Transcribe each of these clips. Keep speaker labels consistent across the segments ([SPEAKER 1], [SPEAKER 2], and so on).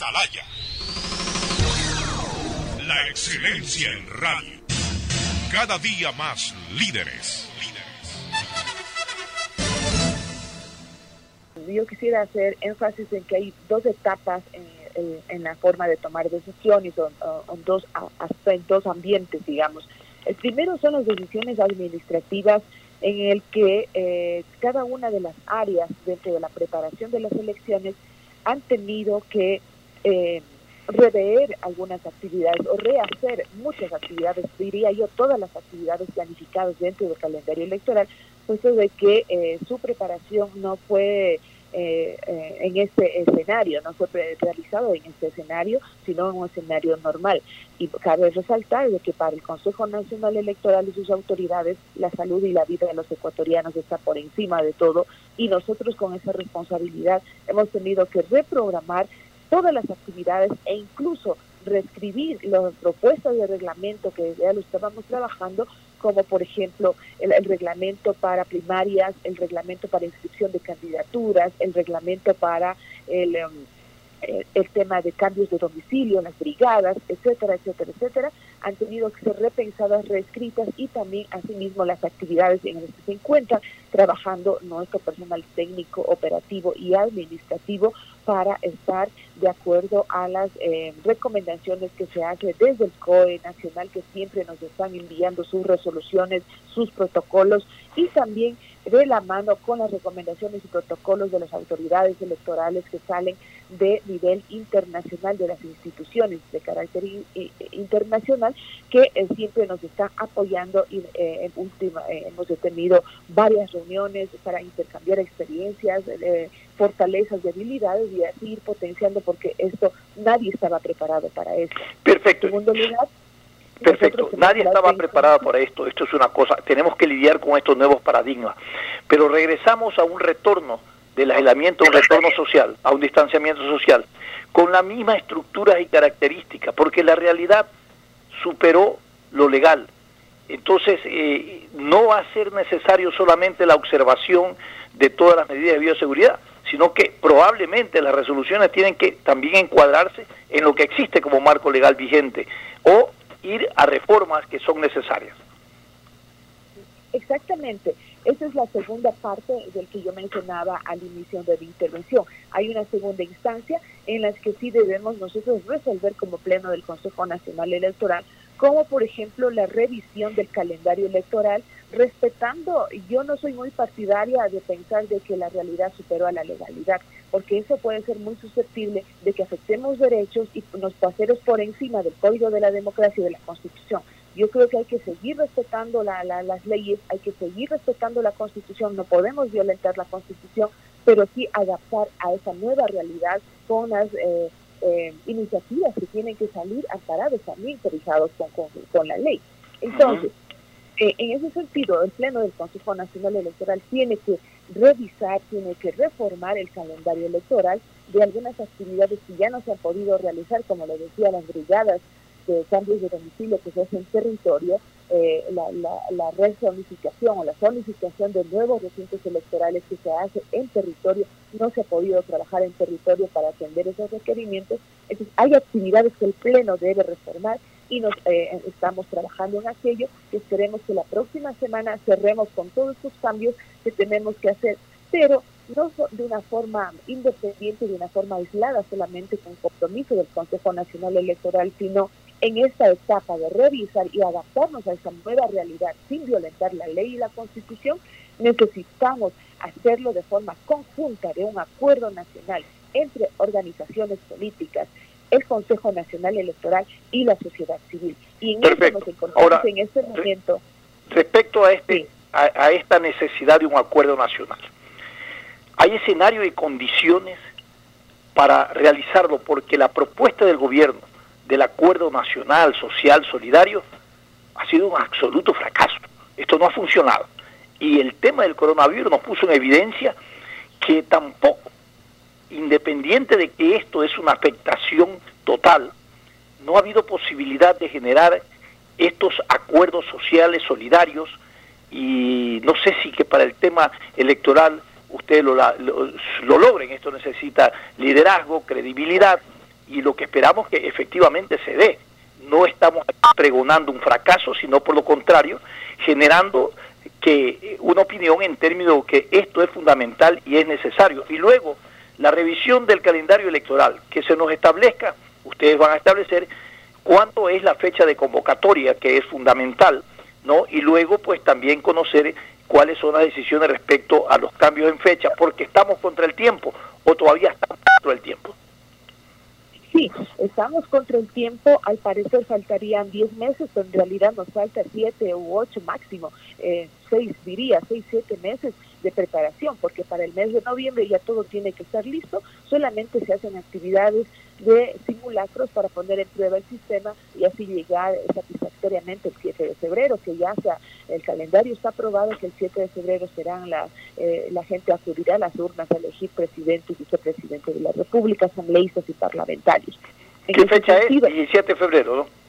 [SPEAKER 1] Atalaya. La excelencia en radio. Cada día más líderes.
[SPEAKER 2] Yo quisiera hacer énfasis en que hay dos etapas en, la forma de tomar decisiones, o, en dos, en dos ambientes, digamos. El primero son las decisiones administrativas en el que eh, cada una de las áreas dentro de la preparación de las elecciones han tenido que eh, rever algunas actividades o rehacer muchas actividades, diría yo, todas las actividades planificadas dentro del calendario electoral, puesto de que eh, su preparación no fue eh, eh, en este escenario, no fue realizado en este escenario, sino en un escenario normal. Y cabe resaltar de que para el Consejo Nacional Electoral y sus autoridades, la salud y la vida de los ecuatorianos está por encima de todo y nosotros con esa responsabilidad hemos tenido que reprogramar todas las actividades e incluso reescribir las propuestas de reglamento que ya lo estábamos trabajando, como por ejemplo el, reglamento para primarias, el reglamento para inscripción de candidaturas, el reglamento para el, em, eh, el tema de cambios de domicilio, las brigadas, etcétera, etcétera, etcétera, han tenido que ser repensadas, reescritas y también asimismo las actividades en las que se encuentra trabajando nuestro personal técnico, operativo y administrativo para estar de acuerdo a las eh, recomendaciones que se hacen desde el COE nacional que siempre nos están enviando sus resoluciones, sus protocolos y también de la mano con las recomendaciones y protocolos de las autoridades electorales que salen de nivel internacional de las instituciones de carácter internacional que eh, siempre nos está apoyando y eh, en última eh, hemos tenido varias reuniones para intercambiar experiencias fortalezas y habilidades y así ir potenciando porque esto nadie estaba preparado para eso.
[SPEAKER 3] Perfecto. Segundo lugar Perfecto, nadie estaba preparado para esto, esto es una cosa, tenemos que lidiar con estos nuevos paradigmas, pero regresamos a un retorno del aislamiento, un retorno social, a un distanciamiento social, con la misma estructura y características, porque la realidad superó lo legal. Entonces, eh, no va a ser necesario solamente la observación de todas las medidas de bioseguridad, sino que probablemente las resoluciones tienen que también encuadrarse en lo que existe como marco legal vigente o ir a reformas que son necesarias.
[SPEAKER 2] Exactamente. Esa es la segunda parte del que yo mencionaba al inicio de la intervención. Hay una segunda instancia en la que sí debemos nosotros resolver como pleno del Consejo Nacional Electoral, como por ejemplo la revisión del calendario electoral, respetando, yo no soy muy partidaria de pensar de que la realidad superó a la legalidad, porque eso puede ser muy susceptible de que afectemos derechos y nos pasemos por encima del código de la democracia y de la constitución. Yo creo que hay que seguir respetando las leyes, hay que seguir respetando la Constitución, no podemos violentar la Constitución, pero sí adaptar a esa nueva realidad con las eh, eh, iniciativas que tienen que salir amparados también autorizados con, con, la ley. Entonces, eh, en ese sentido, el Pleno del Consejo Nacional Electoral tiene que revisar, tiene que reformar el calendario electoral de algunas actividades que ya no se han podido realizar, como lo decía, las brigadas de cambios de domicilio que se hace en territorio, eh, la, la, la o la zonificación de nuevos recintos electorales que se hace en territorio, no se ha podido trabajar en territorio para atender esos requerimientos. Entonces, hay actividades que el Pleno debe reformar y nos eh, estamos trabajando en aquello que esperemos que la próxima semana cerremos con todos estos cambios que tenemos que hacer, pero no de una forma independiente, de una forma aislada, solamente con compromiso del Consejo Nacional Electoral, sino en esta etapa de revisar y adaptarnos a esa nueva realidad sin violentar la ley y la constitución, necesitamos hacerlo de forma conjunta, de un acuerdo nacional entre organizaciones políticas, el Consejo Nacional Electoral y la sociedad civil. Y en eso nos encontramos en este momento.
[SPEAKER 3] Respecto a, este, a esta necesidad de un acuerdo nacional, ¿hay escenario y condiciones para realizarlo? Porque la propuesta del gobierno del acuerdo nacional, social, solidario, ha sido un absoluto fracaso. Esto no ha funcionado. Y el tema del coronavirus nos puso en evidencia que tampoco, independiente de que esto es una afectación total, no ha habido posibilidad de generar estos acuerdos sociales solidarios y no sé si que para el tema electoral ustedes lo, lo, lo logren. Esto necesita liderazgo, credibilidad y lo que esperamos que efectivamente se dé. No estamos pregonando un fracaso, sino por lo contrario, generando que una opinión en términos de que esto es fundamental y es necesario. Y luego, la revisión del calendario electoral, que se nos establezca, ustedes van a establecer cuándo es la fecha de convocatoria, que es fundamental, ¿no? Y luego, pues también conocer cuáles son las decisiones respecto a los cambios en fecha, porque estamos contra el tiempo o todavía estamos contra el tiempo.
[SPEAKER 2] Sí, estamos contra el tiempo, al parecer faltarían 10 meses, pero en realidad nos falta 7 u 8 máximo, eh, 6 diría, 6, 7 meses de preparación, porque para el mes de noviembre ya todo tiene que estar listo, solamente se hacen actividades de simulacros para poner en prueba el sistema y así llegar satisfactoriamente el 7 de febrero, que ya sea el calendario está aprobado que el 7 de febrero serán la, eh, la gente acudirá a las urnas a elegir presidente y vicepresidente de la República, asambleístas y parlamentarios.
[SPEAKER 3] ¿Qué fecha es? El 7 de febrero, ¿no?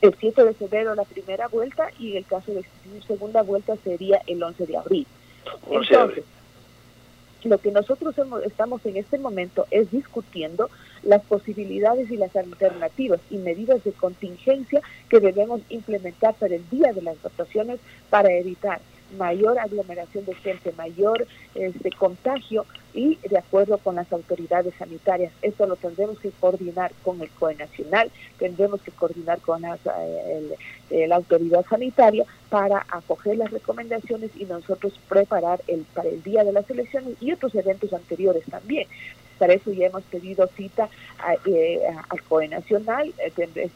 [SPEAKER 2] El 7 de febrero la primera vuelta y en el caso de segunda vuelta sería el 11 de abril. Entonces, lo que nosotros estamos en este momento es discutiendo las posibilidades y las alternativas y medidas de contingencia que debemos implementar para el día de las votaciones para evitar mayor aglomeración de gente, mayor este, contagio y de acuerdo con las autoridades sanitarias. Esto lo tendremos que coordinar con el COE Nacional, tendremos que coordinar con eh, la autoridad sanitaria para acoger las recomendaciones y nosotros preparar el, para el día de las elecciones y otros eventos anteriores también. Para eso ya hemos pedido cita eh, al COE Nacional, eh,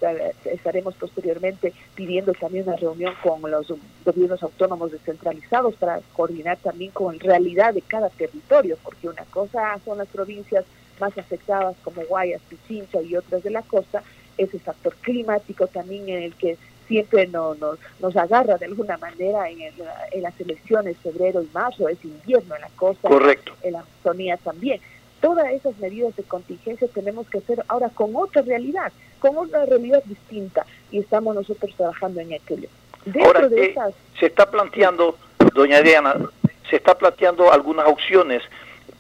[SPEAKER 2] estaremos posteriormente pidiendo también una reunión con los gobiernos autónomos descentralizados para coordinar también con la realidad de cada territorio, porque una cosa son las provincias más afectadas como Guayas, Pichincha y otras de la costa, ese factor climático también en el que siempre nos, nos agarra de alguna manera en, en las elecciones febrero y marzo, es invierno en la costa,
[SPEAKER 3] Correcto.
[SPEAKER 2] en la Amazonía también todas esas medidas de contingencia tenemos que hacer ahora con otra realidad, con otra realidad distinta y estamos nosotros trabajando en aquello.
[SPEAKER 3] ahora, eh, se está planteando, doña Diana, se está planteando algunas opciones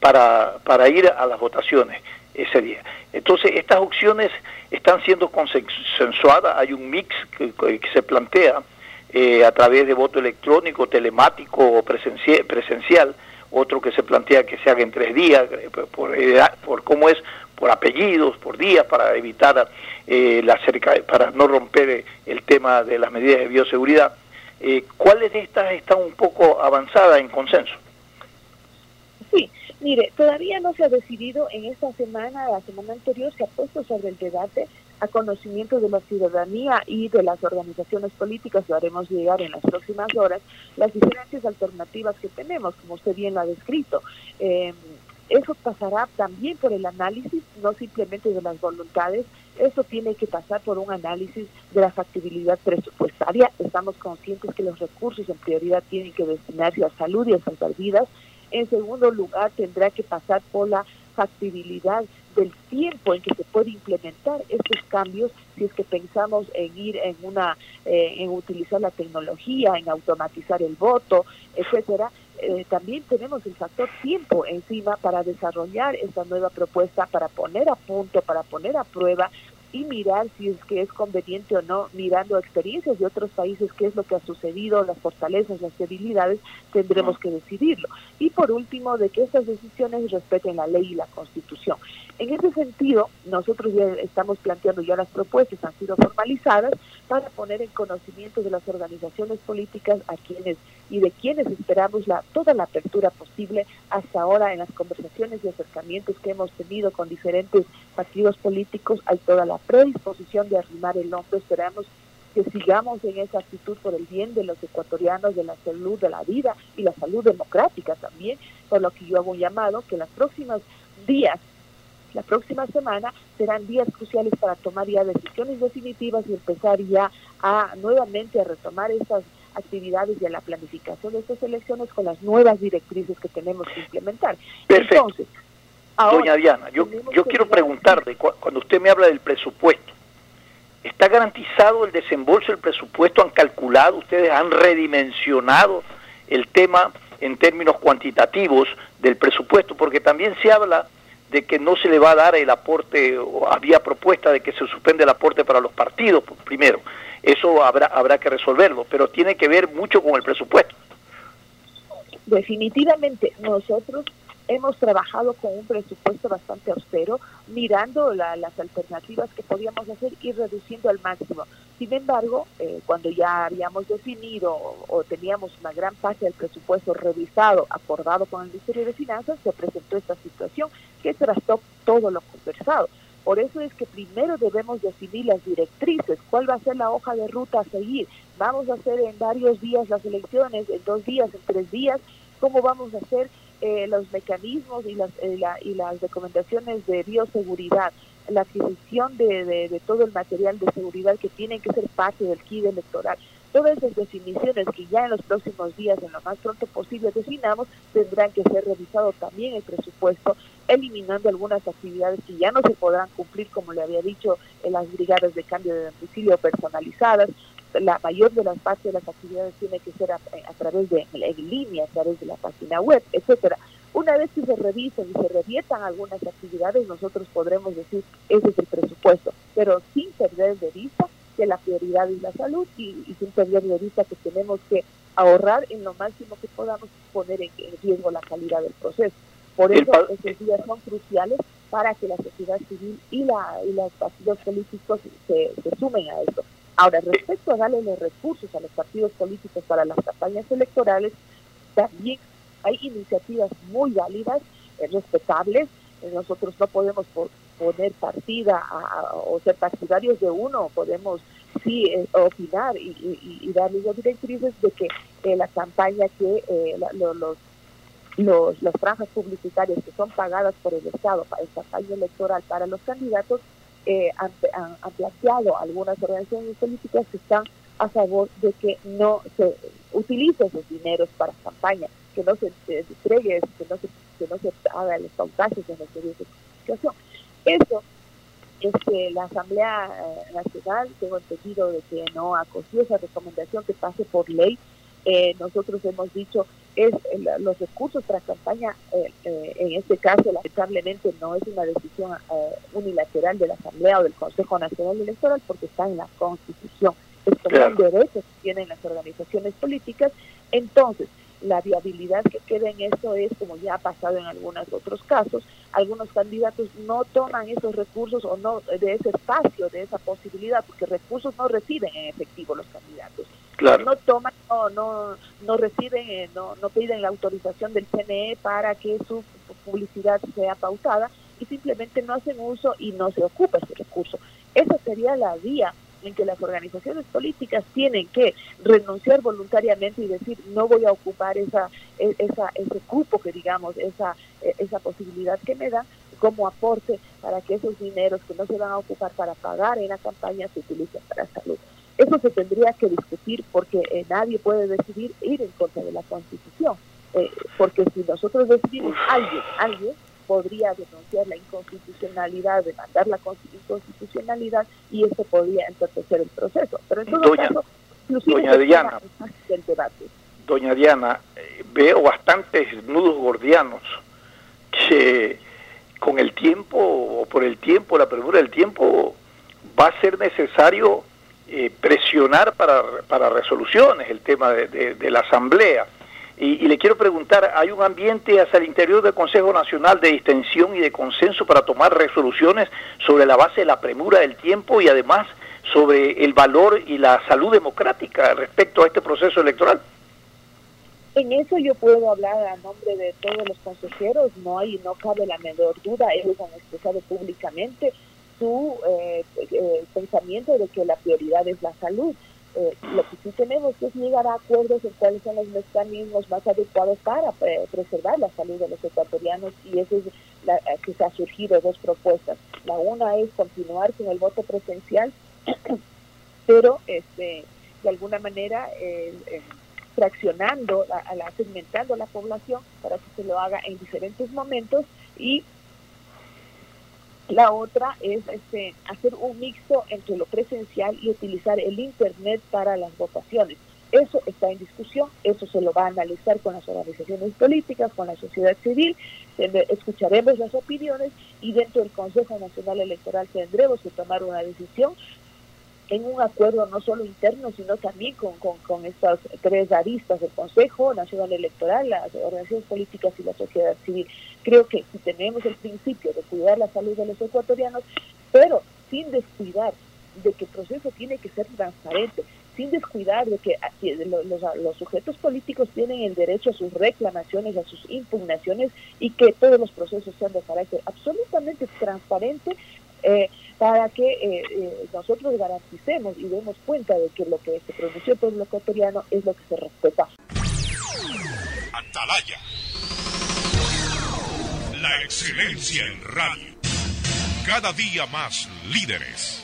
[SPEAKER 3] para, para ir a las votaciones ese día. Entonces, estas opciones están siendo consensuadas, hay un mix que, se plantea eh, a través de voto electrónico, telemático o presencial otro que se plantea que se haga en tres días, eh, por, por cómo es, por apellidos, por días, para evitar eh, la cerca, para no romper el tema de las medidas de bioseguridad. Eh, ¿Cuáles de estas están un poco avanzadas en consenso?
[SPEAKER 2] Sí, mire, todavía no se ha decidido en esta semana, la semana anterior se ha puesto sobre el debate a conocimiento de la ciudadanía y de las organizaciones políticas, lo haremos llegar en las próximas horas, las diferentes alternativas que tenemos, como usted bien lo ha descrito. Eh, eso pasará también por el análisis, no simplemente de las voluntades, eso tiene que pasar por un análisis de la factibilidad presupuestaria. Estamos conscientes que los recursos en prioridad tienen que destinarse a salud y a salvar vidas. En segundo lugar, tendrá que pasar por la factibilidad del tiempo en que se puede implementar estos cambios si es que pensamos en ir en una eh, en utilizar la tecnología en automatizar el voto etcétera eh, también tenemos el factor tiempo encima para desarrollar esta nueva propuesta para poner a punto para poner a prueba y mirar si es que es conveniente o no, mirando experiencias de otros países, qué es lo que ha sucedido, las fortalezas, las debilidades, tendremos que decidirlo. Y por último, de que estas decisiones respeten la ley y la constitución. En ese sentido, nosotros ya estamos planteando ya las propuestas, han sido formalizadas para poner en conocimiento de las organizaciones políticas a quienes y de quienes esperamos la, toda la apertura posible hasta ahora en las conversaciones y acercamientos que hemos tenido con diferentes partidos políticos, hay toda la predisposición de arrimar el hombro, esperamos que sigamos en esa actitud por el bien de los ecuatorianos, de la salud de la vida y la salud democrática también, por lo que yo hago un llamado que los próximos días la próxima semana serán días cruciales para tomar ya decisiones definitivas y empezar ya a nuevamente a retomar esas actividades y a la planificación de estas elecciones con las nuevas directrices que tenemos que implementar.
[SPEAKER 3] Perfecto. Entonces, Doña Diana, yo, yo quiero preguntarle, cuando usted me habla del presupuesto, ¿está garantizado el desembolso del presupuesto? ¿Han calculado, ustedes han redimensionado el tema en términos cuantitativos del presupuesto? Porque también se habla de que no se le va a dar el aporte, o había propuesta de que se suspende el aporte para los partidos, primero. Eso habrá, habrá que resolverlo, pero tiene que ver mucho con el presupuesto.
[SPEAKER 2] Definitivamente, nosotros hemos trabajado con un presupuesto bastante austero, mirando las alternativas que podíamos hacer y reduciendo al máximo. Sin embargo, eh, cuando ya habíamos definido o, teníamos una gran parte del presupuesto revisado, acordado con el Ministerio de Finanzas, se presentó esta situación que trató todo lo conversado. Por eso es que primero debemos definir las directrices, cuál va a ser la hoja de ruta a seguir. Vamos a hacer en varios días las elecciones, en dos días, en tres días, cómo vamos a hacer eh, los mecanismos y las, eh, y las recomendaciones de bioseguridad, la adquisición de, de, todo el material de seguridad que tiene que ser parte del kit electoral. Todas esas definiciones que ya en los próximos días, en lo más pronto posible, definamos, tendrán que ser revisado también el presupuesto, eliminando algunas actividades que ya no se podrán cumplir, como le había dicho, en las brigadas de cambio de domicilio personalizadas, la mayor de las partes de las actividades tiene que ser a, través de en línea, a través de la página web, etcétera. Una vez que se revisen y se reviertan algunas actividades, nosotros podremos decir ese es el presupuesto, pero sin perder de vista que la prioridad es la salud y, sin perder de vista que tenemos que ahorrar en lo máximo que podamos poner en, riesgo la calidad del proceso. Por eso estos días son cruciales para que la sociedad civil y, la, y los partidos políticos se, se sumen a esto. Ahora, respecto a darle los recursos a los partidos políticos para las campañas electorales, también hay iniciativas muy válidas, eh, respetables. Eh, nosotros no podemos poner partida o ser partidarios de uno, podemos sí eh, opinar y, darle las directrices de que la campaña que los, los, las franjas publicitarias que son pagadas por el Estado para esta campaña electoral para los candidatos eh, han, planteado algunas organizaciones políticas que están a favor de que no se utilice esos dineros para campaña, que no se, entregue, que no se, que no se haga los pautajes en los medios de comunicación. Eso es que la Asamblea eh, Nacional, tengo entendido de que no acogió esa recomendación que pase por ley, eh, nosotros hemos dicho es los recursos para campaña, eh, eh, en este caso lamentablemente no es una decisión unilateral de la Asamblea o del Consejo Nacional Electoral porque está en la Constitución. Estos son derechos que tienen las organizaciones políticas. Entonces, la viabilidad que queda en eso es, como ya ha pasado en algunos otros casos, algunos candidatos no toman esos recursos o no de ese espacio, de esa posibilidad, porque recursos no reciben en efectivo los candidatos. No toman, no, no, no reciben, eh, no, no piden la autorización del CNE para que su publicidad sea pautada y simplemente no hacen uso y no se ocupa ese recurso. Esa sería la vía en que las organizaciones políticas tienen que renunciar voluntariamente y decir no voy a ocupar esa, e, esa ese cupo que digamos, esa, e, esa posibilidad que me da como aporte para que esos dineros que no se van a ocupar para pagar en la campaña se utilicen para salud. Eso se tendría que discutir porque eh, nadie puede decidir ir en contra de la Constitución. Eh, porque si nosotros decidimos, alguien, alguien podría denunciar la inconstitucionalidad, demandar la inconstitucionalidad y esto podría entorpecer el proceso. Pero en todo caso,
[SPEAKER 3] doña Diana, del debate. Doña Diana, eh, veo bastantes nudos gordianos que con el tiempo, o por el tiempo, la premura del tiempo, va a ser necesario eh, presionar para, para, resoluciones el tema de, la Asamblea. Y, le quiero preguntar, ¿hay un ambiente hacia el interior del Consejo Nacional de distensión y de consenso para tomar resoluciones sobre la base de la premura del tiempo y además sobre el valor y la salud democrática respecto a este proceso electoral?
[SPEAKER 2] En eso yo puedo hablar a nombre de todos los consejeros, no hay, no cabe la menor duda, ellos han expresado públicamente su eh, eh, pensamiento de que la prioridad es la salud. Eh, lo que sí tenemos es llegar a acuerdos en cuáles son los mecanismos más adecuados para preservar la salud de los ecuatorianos y eso es la, que se ha surgido dos propuestas. La una es continuar con el voto presencial, pero este de alguna manera fraccionando, a la, segmentando la población para que se lo haga en diferentes momentos y la otra es este, hacer un mixto entre lo presencial y utilizar el Internet para las votaciones. Eso está en discusión, eso se lo va a analizar con las organizaciones políticas, con la sociedad civil, escucharemos las opiniones y dentro del Consejo Nacional Electoral tendremos que tomar una decisión en un acuerdo no solo interno, sino también con, estas tres aristas del Consejo Nacional Electoral, las organizaciones políticas y la sociedad civil. Creo que si tenemos el principio de cuidar la salud de los ecuatorianos, pero sin descuidar de que el proceso tiene que ser transparente, sin descuidar de que los, los, sujetos políticos tienen el derecho a sus reclamaciones, a sus impugnaciones y que todos los procesos sean de carácter absolutamente transparente eh, para que eh, eh, nosotros garanticemos y demos cuenta de que lo que se pronunció el pueblo ecuatoriano es lo que se respeta.
[SPEAKER 1] Atalaya. La excelencia en radio. Cada día más líderes.